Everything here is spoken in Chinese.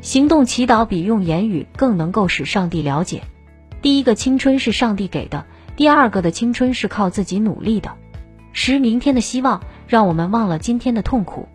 行动祈祷比用言语更能够使上帝了解。第一个青春是上帝给的第二个的青春是靠自己努力的。十明天的希望让我们忘了今天的痛苦。